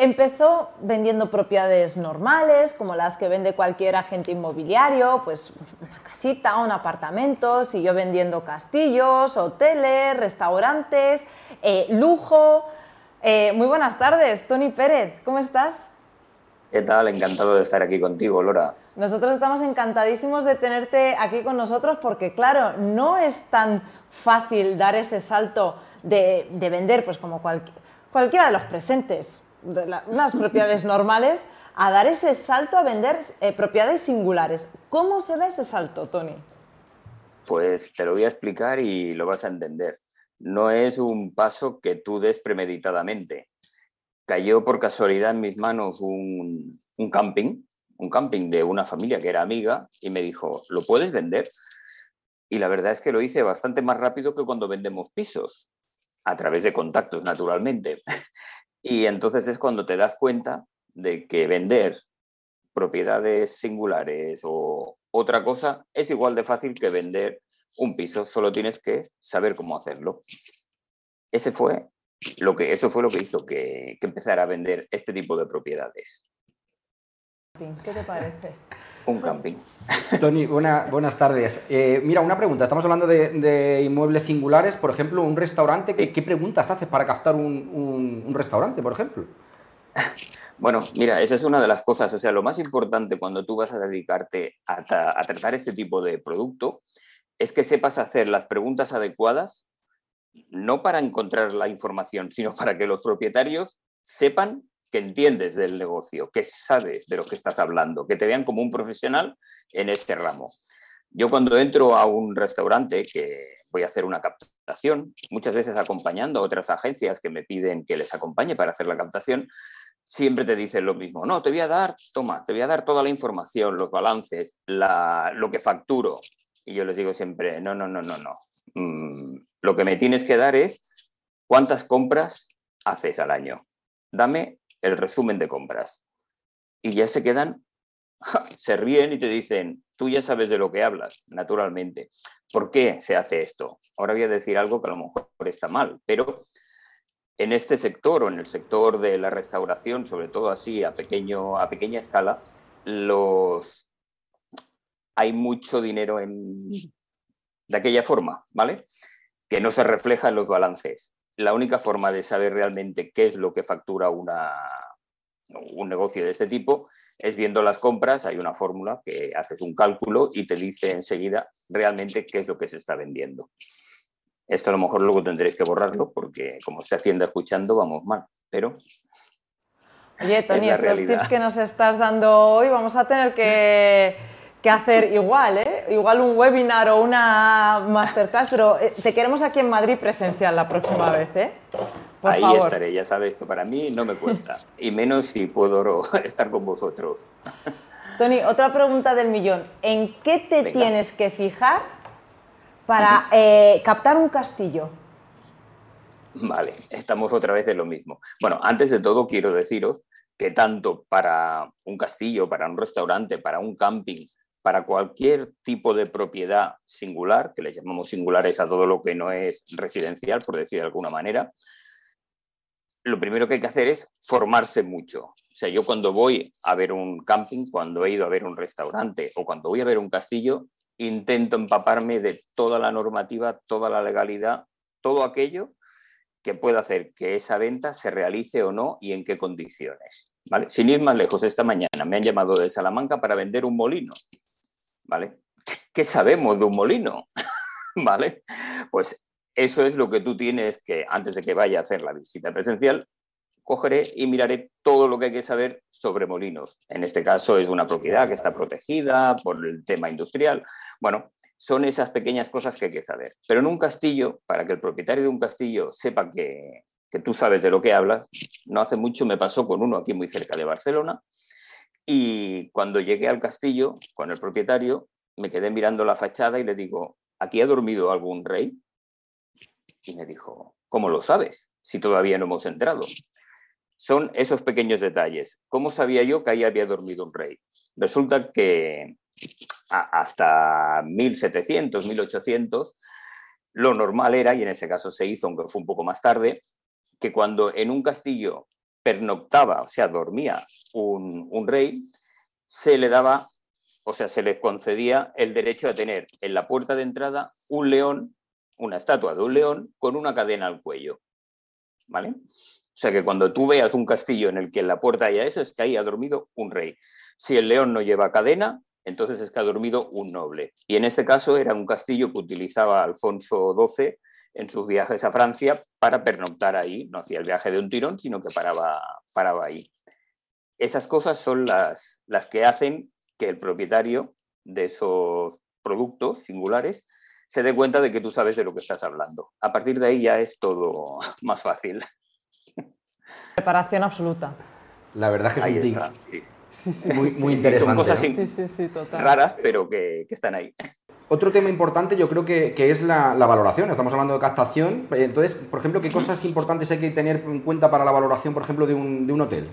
Empezó vendiendo propiedades normales, como las que vende cualquier agente inmobiliario, pues una casita, un apartamento, siguió vendiendo castillos, hoteles, restaurantes, eh, lujo. Eh, muy buenas tardes, Tony Pérez, ¿cómo estás? ¿Qué tal? Encantado de estar aquí contigo, Lora. Nosotros estamos encantadísimos de tenerte aquí con nosotros porque, claro, no es tan fácil dar ese salto de, vender, pues como cualquiera de los presentes, de las propiedades normales, a dar ese salto a vender eh, propiedades singulares. ¿Cómo se da ese salto, Tony? Pues te lo voy a explicar y lo vas a entender. No es un paso que tú des premeditadamente. Cayó por casualidad en mis manos un, un camping, un camping de una familia que era amiga y me dijo, ¿lo puedes vender? Y la verdad es que lo hice bastante más rápido que cuando vendemos pisos, a través de contactos, naturalmente. Y entonces es cuando te das cuenta de que vender propiedades singulares o otra cosa es igual de fácil que vender un piso, solo tienes que saber cómo hacerlo. Ese fue lo que, eso fue lo que hizo que, que empezara a vender este tipo de propiedades. ¿Qué te parece? Un camping. Tony, buenas tardes. Eh, mira, una pregunta. Estamos hablando de, inmuebles singulares, por ejemplo, un restaurante. ¿Qué, preguntas haces para captar un, restaurante, por ejemplo? Bueno, mira, esa es una de las cosas. O sea, lo más importante cuando tú vas a dedicarte a, a tratar este tipo de producto es que sepas hacer las preguntas adecuadas, no para encontrar la información, sino para que los propietarios sepan que entiendes del negocio, que sabes de lo que estás hablando, que te vean como un profesional en este ramo. Yo cuando entro a un restaurante que voy a hacer una captación, muchas veces acompañando a otras agencias que me piden que les acompañe para hacer la captación, siempre te dicen lo mismo. No, te voy a dar, toma, te voy a dar toda la información, los balances, lo que facturo. Y yo les digo siempre, no, no, no, no, no. Mm, lo que me tienes que dar es cuántas compras haces al año. Dame el resumen de compras. Y ya se quedan, se ríen y te dicen, tú ya sabes de lo que hablas, naturalmente. ¿Por qué se hace esto? Ahora voy a decir algo que a lo mejor está mal, pero en este sector o en el sector de la restauración, sobre todo así a, pequeño, a pequeña escala, los... hay mucho dinero en... de aquella forma, ¿vale? Que no se refleja en los balances la única forma de saber realmente qué es lo que factura una, un negocio de este tipo es viendo las compras, hay una fórmula que haces un cálculo y te dice enseguida realmente qué es lo que se está vendiendo. Esto a lo mejor luego tendréis que borrarlo porque como se Hacienda escuchando vamos mal, pero... Oye, Tony, estos tips que nos estás dando hoy vamos a tener que que hacer igual, ¿eh? Igual un webinar o una masterclass, pero eh, te queremos aquí en Madrid presencial la próxima vez, ¿eh? Ahí estaré, ya sabes que para mí no me cuesta, y menos si puedo estar con vosotros. Tony, otra pregunta del millón. ¿En qué te tienes que fijar para eh, captar un castillo? Vale, estamos otra vez en lo mismo. Bueno, antes de todo quiero deciros que tanto para un castillo, para un restaurante, para un camping, para cualquier tipo de propiedad singular, que le llamamos singulares a todo lo que no es residencial, por decir de alguna manera, lo primero que hay que hacer es formarse mucho. O sea, yo cuando voy a ver un camping, cuando he ido a ver un restaurante o cuando voy a ver un castillo, intento empaparme de toda la normativa, toda la legalidad, todo aquello que pueda hacer que esa venta se realice o no y en qué condiciones. Sin ir más lejos, esta mañana me han llamado de Salamanca para vender un molino. ¿Vale? ¿Qué sabemos de un molino? ¿Vale? Pues eso es lo que tú tienes que, antes de que vaya a hacer la visita presencial, cogeré y miraré todo lo que hay que saber sobre molinos. En este caso es una propiedad que está protegida por el tema industrial. Bueno, son esas pequeñas cosas que hay que saber. Pero en un castillo, para que el propietario de un castillo sepa que, que tú sabes de lo que hablas, no hace mucho me pasó con uno aquí muy cerca de Barcelona, y cuando llegué al castillo con el propietario, me quedé mirando la fachada y le digo, ¿aquí ha dormido algún rey? Y me dijo, ¿cómo lo sabes? Si todavía no hemos entrado. Son esos pequeños detalles. ¿Cómo sabía yo que ahí había dormido un rey? Resulta que hasta 1700, 1800, lo normal era, y en ese caso se hizo, aunque fue un poco más tarde, que cuando en un castillo pernoctaba, o sea, dormía un, rey, se le daba, o sea, se le concedía el derecho a tener en la puerta de entrada un león, una estatua de un león con una cadena al cuello. ¿Vale? O sea que cuando tú veas un castillo en el que en la puerta haya eso, es que ahí ha dormido un rey. Si el león no lleva cadena, entonces es que ha dormido un noble. Y en este caso era un castillo que utilizaba Alfonso XII en sus viajes a Francia para pernoctar ahí. No hacía el viaje de un tirón, sino que paraba, paraba ahí. Esas cosas son las, las que hacen que el propietario de esos productos singulares se dé cuenta de que tú sabes de lo que estás hablando. A partir de ahí ya es todo más fácil. Preparación absoluta. La verdad es que es un Sí, sí. Muy, muy interesante. son cosas raras, pero que, están ahí. Otro tema importante yo creo que, es la, valoración. Estamos hablando de captación. Entonces, por ejemplo, ¿qué cosas importantes hay que tener en cuenta para la valoración, por ejemplo, de un, hotel?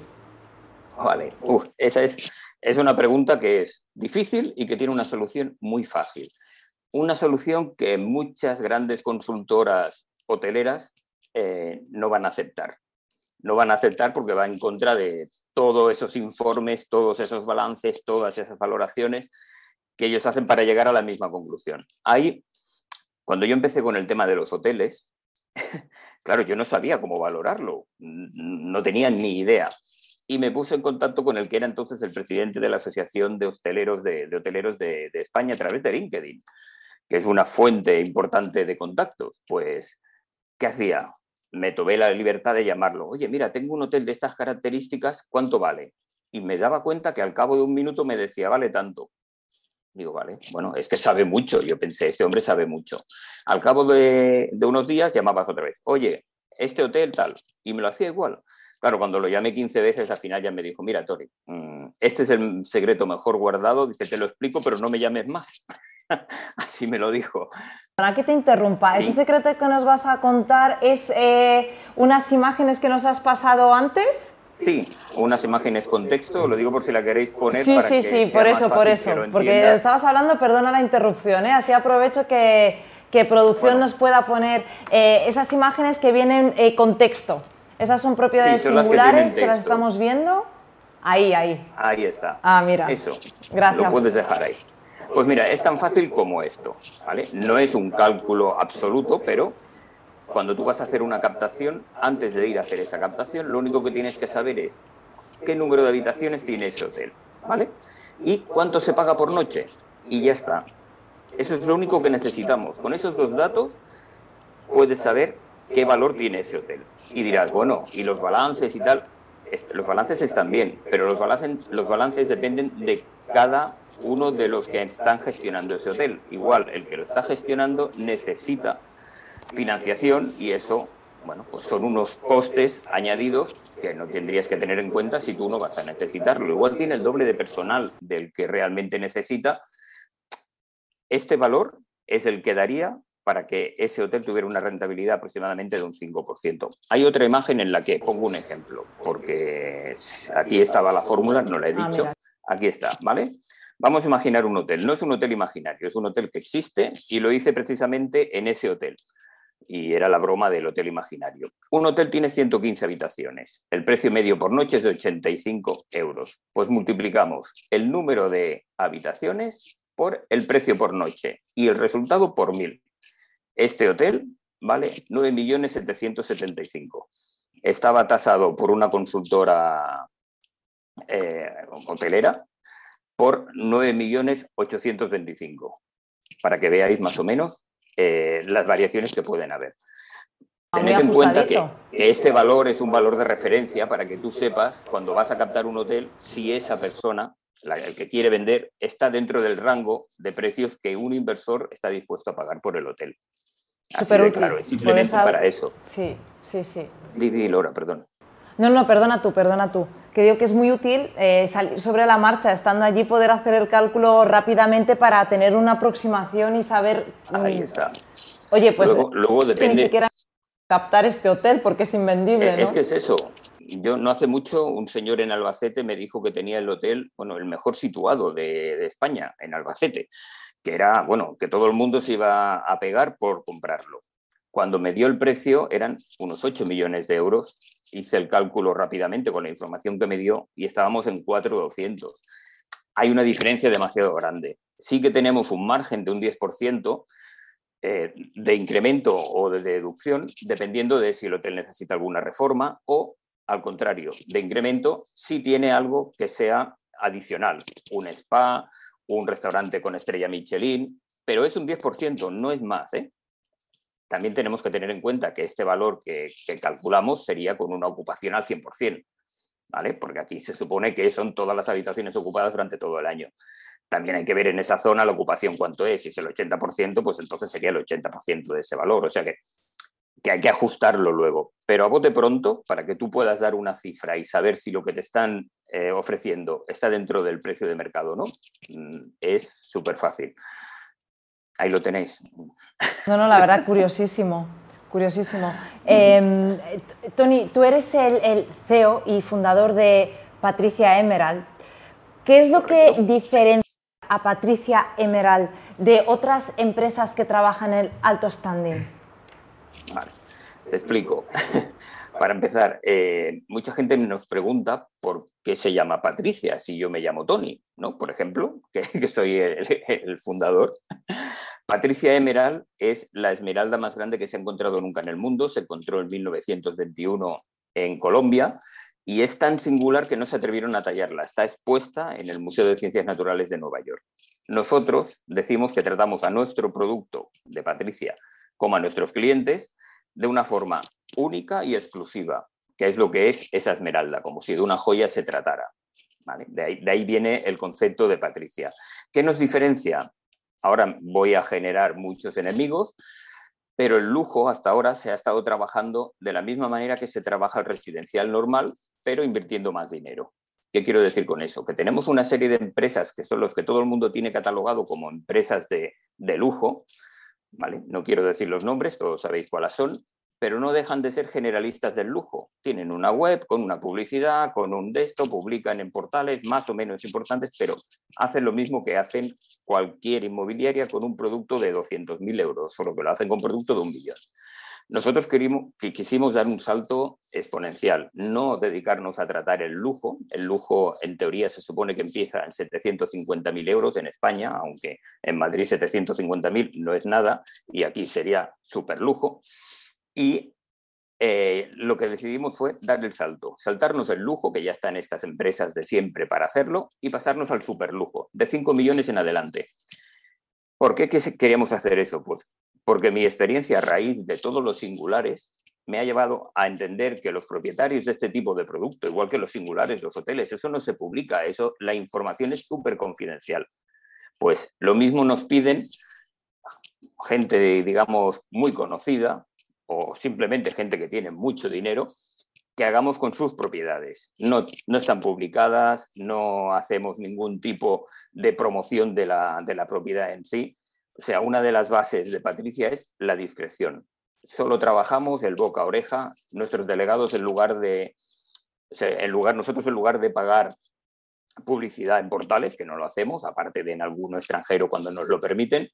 Vale, esa es, es una pregunta que es difícil y que tiene una solución muy fácil. Una solución que muchas grandes consultoras hoteleras eh, no van a aceptar no van a aceptar porque va en contra de todos esos informes, todos esos balances, todas esas valoraciones que ellos hacen para llegar a la misma conclusión. Ahí, cuando yo empecé con el tema de los hoteles, claro, yo no sabía cómo valorarlo, no tenía ni idea. Y me puse en contacto con el que era entonces el presidente de la Asociación de Hosteleros de, Hoteleros de, de España a través de LinkedIn, que es una fuente importante de contactos. Pues, ¿qué hacía? Me tomé la libertad de llamarlo. Oye, mira, tengo un hotel de estas características, ¿cuánto vale? Y me daba cuenta que al cabo de un minuto me decía, vale tanto. Digo, vale, bueno, es que sabe mucho. Yo pensé, este hombre sabe mucho. Al cabo de, unos días llamabas otra vez, oye, este hotel tal. Y me lo hacía igual. Claro, cuando lo llamé 15 veces, al final ya me dijo, mira, Tori, mm, este es el secreto mejor guardado. Dice, te lo explico, pero no me llames más. Así me lo dijo. Para que te interrumpa, ¿ese secreto que nos vas a contar es eh, unas imágenes que nos has pasado antes? Sí, unas imágenes con texto, lo digo por si la queréis poner. Sí, sí, sí, por eso, por eso. Porque estabas hablando, perdona la interrupción, ¿eh? así aprovecho que, que producción nos pueda poner eh, esas imágenes que vienen con texto. Esas son propiedades singulares que, que, las estamos viendo. Ahí, ahí. Ahí está. Ah, mira. Eso. Gracias. Lo puedes dejar ahí. Pues mira, es tan fácil como esto, ¿vale? No es un cálculo absoluto, pero cuando tú vas a hacer una captación, antes de ir a hacer esa captación, lo único que tienes que saber es qué número de habitaciones tiene ese hotel, ¿vale? Y cuánto se paga por noche. Y ya está. Eso es lo único que necesitamos. Con esos dos datos puedes saber qué valor tiene ese hotel. Y dirás, bueno, ¿y los balances y tal? Los balances están bien, pero los balances, los balances dependen de cada uno de los que están gestionando ese hotel. Igual, el que lo está gestionando necesita financiación y eso, bueno, pues son unos costes añadidos que no tendrías que tener en cuenta si tú no vas a necesitarlo. Igual tiene el doble de personal del que realmente necesita. Este valor es el que daría para que ese hotel tuviera una rentabilidad aproximadamente de un 5%. Hay otra imagen en la que pongo un ejemplo, porque aquí estaba la fórmula, no la he ah, dicho. Aquí está, ¿vale? Vamos a imaginar un hotel. No es un hotel imaginario, es un hotel que existe y lo hice precisamente en ese hotel. Y era la broma del hotel imaginario. Un hotel tiene 115 habitaciones. El precio medio por noche es de 85 euros. Pues multiplicamos el número de habitaciones por el precio por noche y el resultado por mil. Este hotel vale 9.775. Estaba tasado por una consultora eh, hotelera por 9.825, para que veáis más o menos eh, las variaciones que pueden haber. Ah, Tened en cuenta que, este valor es un valor de referencia para que tú sepas cuando vas a captar un hotel si esa persona, el que quiere vender, está dentro del rango de precios que un inversor está dispuesto a pagar por el hotel. Así de claro, es simplemente para eso. Sí, sí, sí. Didi Lora, perdón. No, no, perdona tú, perdona tú. Que digo que es muy útil eh, salir sobre la marcha, estando allí, poder hacer el cálculo rápidamente para tener una aproximación y saber. Ahí mm, está. Oye, pues luego, depende... ni siquiera captar este hotel porque es invendible. Es, que es eso. Yo no hace mucho un señor en Albacete me dijo que tenía el hotel, bueno, el mejor situado de, de España, en Albacete, que era, bueno, que todo el mundo se iba a pegar por comprarlo cuando me dio el precio eran unos 8 millones de euros. Hice el cálculo rápidamente con la información que me dio y estábamos en 4,200. Hay una diferencia demasiado grande. Sí que tenemos un margen de un 10% eh, de incremento o de deducción, dependiendo de si el hotel necesita alguna reforma o, al contrario, de incremento si tiene algo que sea adicional, un spa, un restaurante con estrella Michelin, pero es un 10%, no es más. ¿eh? También tenemos que tener en cuenta que este valor que, calculamos sería con una ocupación al 100%, ¿vale? Porque aquí se supone que son todas las habitaciones ocupadas durante todo el año. También hay que ver en esa zona la ocupación cuánto es. Si es el 80%, pues entonces sería el 80% de ese valor. O sea que, que hay que ajustarlo luego. Pero a bote pronto, para que tú puedas dar una cifra y saber si lo que te están eh, ofreciendo está dentro del precio de mercado o no, mm, es súper fácil. Ahí lo tenéis. No, no, la verdad, curiosísimo. Curiosísimo. Em, Tony, tú eres el, CEO y fundador de Patricia Emerald. ¿Qué es lo que diferencia a Patricia Emerald de otras empresas que trabajan en el alto standing? Vale, te explico. Para empezar, eh, mucha gente nos pregunta por qué se llama Patricia si yo me llamo Tony, ¿no? Por ejemplo, que, soy el, fundador. Patricia Emerald es la esmeralda más grande que se ha encontrado nunca en el mundo. Se encontró en 1921 en Colombia y es tan singular que no se atrevieron a tallarla. Está expuesta en el Museo de Ciencias Naturales de Nueva York. Nosotros decimos que tratamos a nuestro producto de Patricia como a nuestros clientes de una forma única y exclusiva, que es lo que es esa esmeralda, como si de una joya se tratara. De, ahí, viene el concepto de Patricia. ¿Qué nos diferencia? Ahora voy a generar muchos enemigos, pero el lujo hasta ahora se ha estado trabajando de la misma manera que se trabaja el residencial normal, pero invirtiendo más dinero. ¿Qué quiero decir con eso? Que tenemos una serie de empresas que son los que todo el mundo tiene catalogado como empresas de, lujo, ¿vale? No quiero decir los nombres, todos sabéis cuáles son, pero no dejan de ser generalistas del lujo. Tienen una web con una publicidad, con un desktop, publican en portales más o menos importantes, pero hacen lo mismo que hacen cualquier inmobiliaria con un producto de 200.000 euros, solo que lo hacen con producto de un millón. Nosotros quisimos dar un salto exponencial, no dedicarnos a tratar el lujo. El lujo, en teoría, se supone que empieza en 750.000 euros en España, aunque en Madrid 750.000 no es nada y aquí sería súper lujo. Y eh, lo que decidimos fue dar el salto, saltarnos el lujo, que ya está en estas empresas de siempre para hacerlo, y pasarnos al superlujo, de 5 millones en adelante. ¿Por qué queríamos hacer eso? Pues porque mi experiencia a raíz de todos los singulares me ha llevado a entender que los propietarios de este tipo de producto, igual que los singulares, los hoteles, eso no se publica, eso, la información es súper confidencial. Pues lo mismo nos piden gente, digamos, muy conocida, o simplemente gente que tiene mucho dinero, que hagamos con sus propiedades. No, no están publicadas, no hacemos ningún tipo de promoción de la, de la propiedad en sí. O sea, una de las bases de Patricia es la discreción. Solo trabajamos el boca a oreja. Nuestros delegados, en lugar de, en lugar, nosotros en lugar de pagar publicidad en portales, que no lo hacemos, aparte de en alguno extranjero cuando nos lo permiten,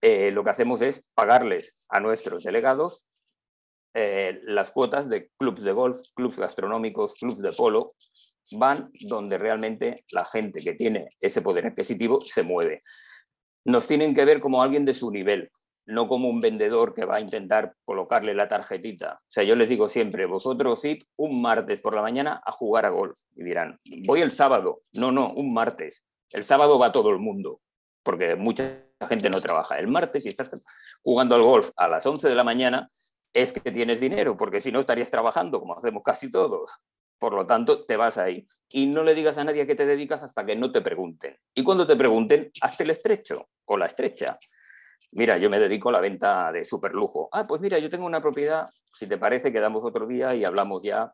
eh, lo que hacemos es pagarles a nuestros delegados eh, las cuotas de clubes de golf, clubes gastronómicos, clubes de polo, van donde realmente la gente que tiene ese poder adquisitivo se mueve. Nos tienen que ver como alguien de su nivel, no como un vendedor que va a intentar colocarle la tarjetita. O sea, yo les digo siempre, vosotros id un martes por la mañana a jugar a golf. Y dirán, voy el sábado. No, no, un martes. El sábado va todo el mundo, porque mucha gente no trabaja. El martes, si estás jugando al golf a las 11 de la mañana, es que tienes dinero, porque si no estarías trabajando, como hacemos casi todos. Por lo tanto, te vas ahí. Y no le digas a nadie a qué te dedicas hasta que no te pregunten. Y cuando te pregunten, hazte el estrecho o la estrecha. Mira, yo me dedico a la venta de superlujo. Ah, pues mira, yo tengo una propiedad, si te parece, quedamos otro día y hablamos ya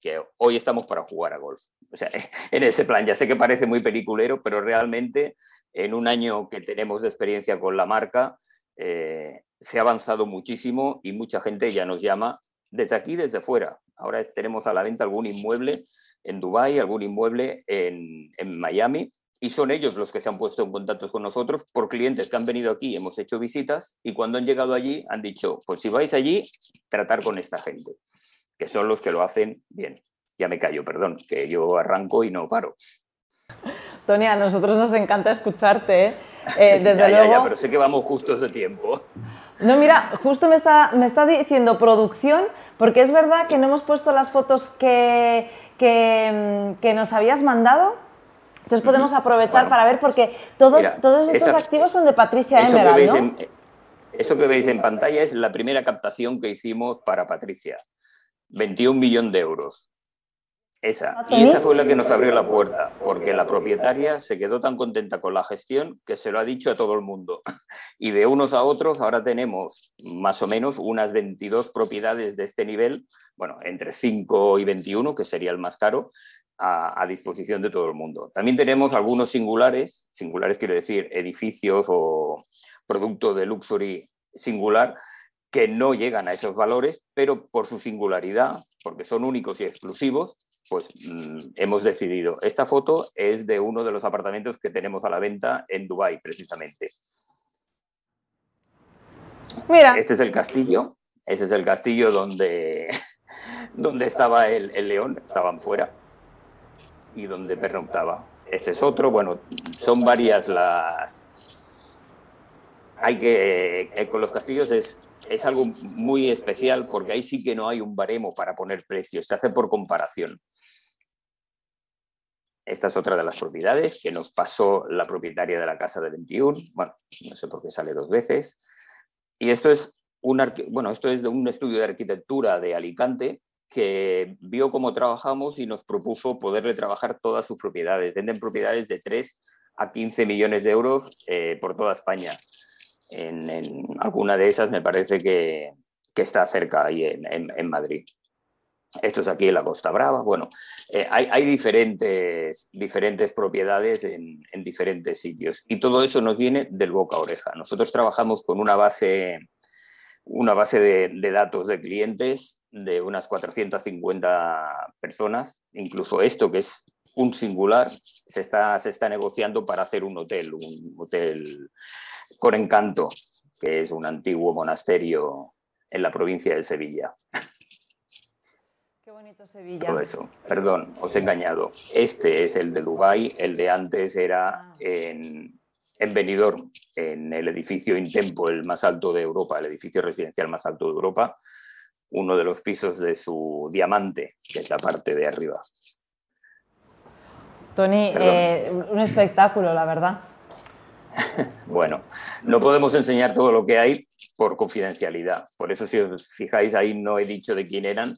que hoy estamos para jugar a golf. O sea, en ese plan, ya sé que parece muy peliculero, pero realmente en un año que tenemos de experiencia con la marca, eh, se ha avanzado muchísimo y mucha gente ya nos llama desde aquí, desde fuera. Ahora tenemos a la venta algún inmueble en Dubái, algún inmueble en, en Miami y son ellos los que se han puesto en contacto con nosotros por clientes que han venido aquí, hemos hecho visitas y cuando han llegado allí han dicho, pues si vais allí, tratar con esta gente, que son los que lo hacen bien. Ya me callo, perdón, que yo arranco y no paro. Tony, a nosotros nos encanta escucharte, ¿eh? Eh, desde luego. Ya, pero sé que vamos justos de tiempo. No, mira, justo me está, me está diciendo producción, porque es verdad que no hemos puesto las fotos que, que, que nos habías mandado. Entonces podemos aprovechar para ver, porque todos, todos estos activos son de Patricia Emerald, ¿no? eso que veis en pantalla es la primera captación que hicimos para Patricia. 21 millones de euros. Esa. Y esa fue la que nos abrió la puerta, porque la propietaria se quedó tan contenta con la gestión que se lo ha dicho a todo el mundo. Y de unos a otros ahora tenemos más o menos unas 22 propiedades de este nivel, bueno, entre 5 y 21, que sería el más caro, a, disposición de todo el mundo. También tenemos algunos singulares, singulares quiero decir edificios o producto de luxury singular, que no llegan a esos valores, pero por su singularidad, porque son únicos y exclusivos, pues mm, hemos decidido. Esta foto es de uno de los apartamentos que tenemos a la venta en Dubái, precisamente. Mira. Este es el castillo. Ese es el castillo donde, donde estaba el, león, estaban fuera, y donde pernoctaba. Este es otro, bueno, son varias las... Hay que, eh, con los castillos es, es algo muy especial porque ahí sí que no hay un baremo para poner precios, se hace por comparación. Esta es otra de las propiedades que nos pasó la propietaria de la casa de 21. Bueno, no sé por qué sale dos veces. Y esto es, un, bueno, esto es de un estudio de arquitectura de Alicante que vio cómo trabajamos y nos propuso poderle trabajar todas sus propiedades. Venden propiedades de 3 a 15 millones de euros eh, por toda España. En, alguna de esas me parece que, está cerca ahí en Madrid. Esto es aquí en la Costa Brava. Bueno, eh, hay, diferentes, diferentes propiedades en, diferentes sitios y todo eso nos viene del boca a oreja. Nosotros trabajamos con una base, una base de, datos de clientes de unas 450 personas. Incluso esto, que es un singular, se está, se está negociando para hacer un hotel, un hotel con encanto, que es un antiguo monasterio en la provincia de Sevilla bonito Sevilla. Todo eso. Perdón, os he engañado. Este es el de Dubái, el de antes era ah. en, en Benidorm, en el edificio Intempo, el más alto de Europa, el edificio residencial más alto de Europa, uno de los pisos de su diamante, que es la parte de arriba. Tony, eh, un espectáculo, la verdad. bueno, no podemos enseñar todo lo que hay por confidencialidad. Por eso, si os fijáis, ahí no he dicho de quién eran,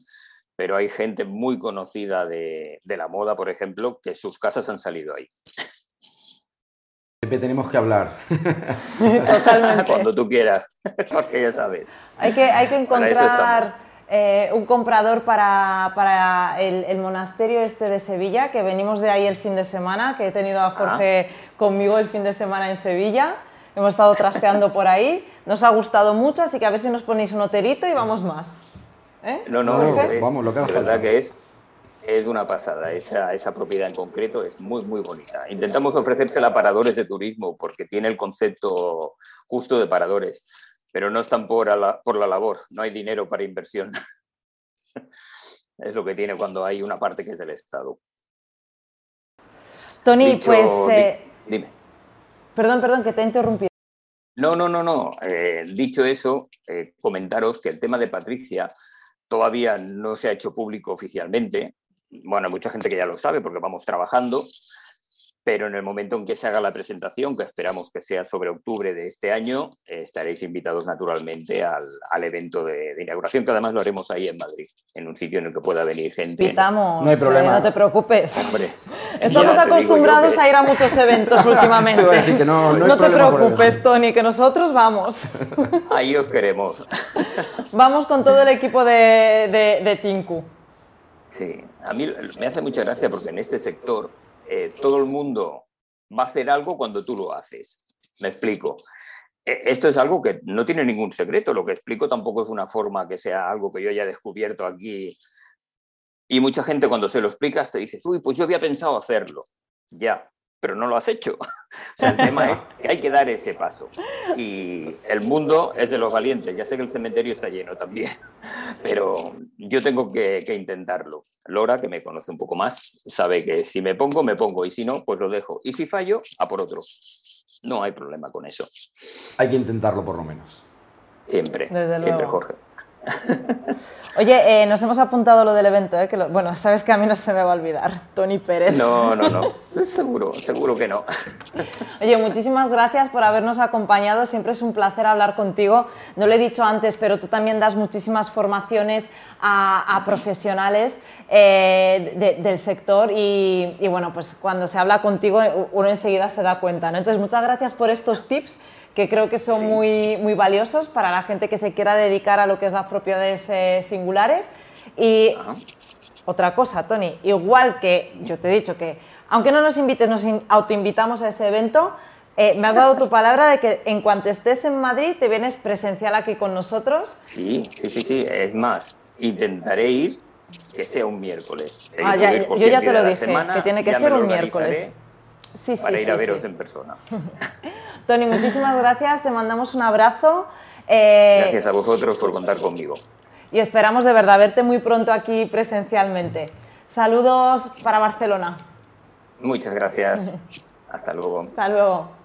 pero hay gente muy conocida de, la moda, por ejemplo, que sus casas han salido ahí. Tenemos que hablar. Totalmente. Cuando tú quieras, porque ya sabes. Hay que, hay que encontrar eh, un comprador para, el, monasterio este de Sevilla, que venimos de ahí el fin de semana, que he tenido a Jorge ah. conmigo el fin de semana en Sevilla. Hemos estado trasteando por ahí. Nos ha gustado mucho, así que a ver si nos ponéis un hotelito y vamos más. ¿Eh? No, no, es, vamos, lo que verdad que es, es una pasada. Esa, esa propiedad en concreto es muy, muy bonita. Intentamos ofrecérsela a paradores de turismo porque tiene el concepto justo de paradores, pero no están por, la, por la labor, no hay dinero para inversión. es lo que tiene cuando hay una parte que es del Estado. Tony, pues... Eh, dime. Perdón, perdón, que te he interrumpido. No, no, no, no. Eh, dicho eso, comentaros que el tema de Patricia todavía no se ha hecho público oficialmente. Bueno, hay mucha gente que ya lo sabe porque vamos trabajando, pero en el momento en que se haga la presentación, que esperamos que sea sobre octubre de este año, estaréis invitados naturalmente al, evento de, inauguración, que además lo haremos ahí en Madrid, en un sitio en el que pueda venir gente. Invitamos, no hay problema. no te preocupes. Hombre, Estamos acostumbrados a ir a muchos eventos últimamente. no, te preocupes, Tony, que nosotros vamos. Ahí os queremos. Vamos con todo el equipo de, de Tinku. Sí, a mí me hace mucha gracia porque en este sector eh, todo el mundo va a hacer algo cuando tú lo haces. Me explico. E, esto es algo que no tiene ningún secreto. Lo que explico tampoco es una forma que sea algo que yo haya descubierto aquí. Y mucha gente cuando se lo explicas te dice, uy, pues yo había pensado hacerlo. Ya, pero no lo has hecho. O sea, el tema es que hay que dar ese paso. Y el mundo es de los valientes. Ya sé que el cementerio está lleno también, pero yo tengo que, que intentarlo. Lora, que me conoce un poco más, sabe que si me pongo, me pongo, y si no, pues lo dejo. Y si fallo, a por otro. No hay problema con eso. Hay que intentarlo por lo menos. Siempre, siempre, Jorge. Oye, eh, nos hemos apuntado lo del evento, ¿eh? que bueno, sabes que a mí no se me va a olvidar, Tony Pérez. No, no, no, seguro, seguro que no. Oye, muchísimas gracias por habernos acompañado, siempre es un placer hablar contigo. No lo he dicho antes, pero tú también das muchísimas formaciones a, profesionales eh, del sector y, y, bueno, pues cuando se habla contigo uno enseguida se da cuenta. ¿no? Entonces, muchas gracias por estos tips que creo que son muy, muy valiosos para la gente que se quiera dedicar a lo que es las propiedades eh, singulares. Y otra cosa, Tony, igual que yo te he dicho que aunque no nos invites, nos autoinvitamos a ese evento, eh, me has dado tu palabra de que en cuanto estés en Madrid te vienes presencial aquí con nosotros. Sí, sí, sí, sí. Es más, intentaré ir que sea un miércoles. Ah, yo ya te lo dije, que tiene que ser un miércoles. Sí, sí, para ir a veros en persona. Tony, muchísimas gracias, te mandamos un abrazo. Eh, gracias a vosotros por contar conmigo. Y esperamos de verdad verte muy pronto aquí presencialmente. Saludos para Barcelona. Muchas gracias. Hasta luego. Hasta luego.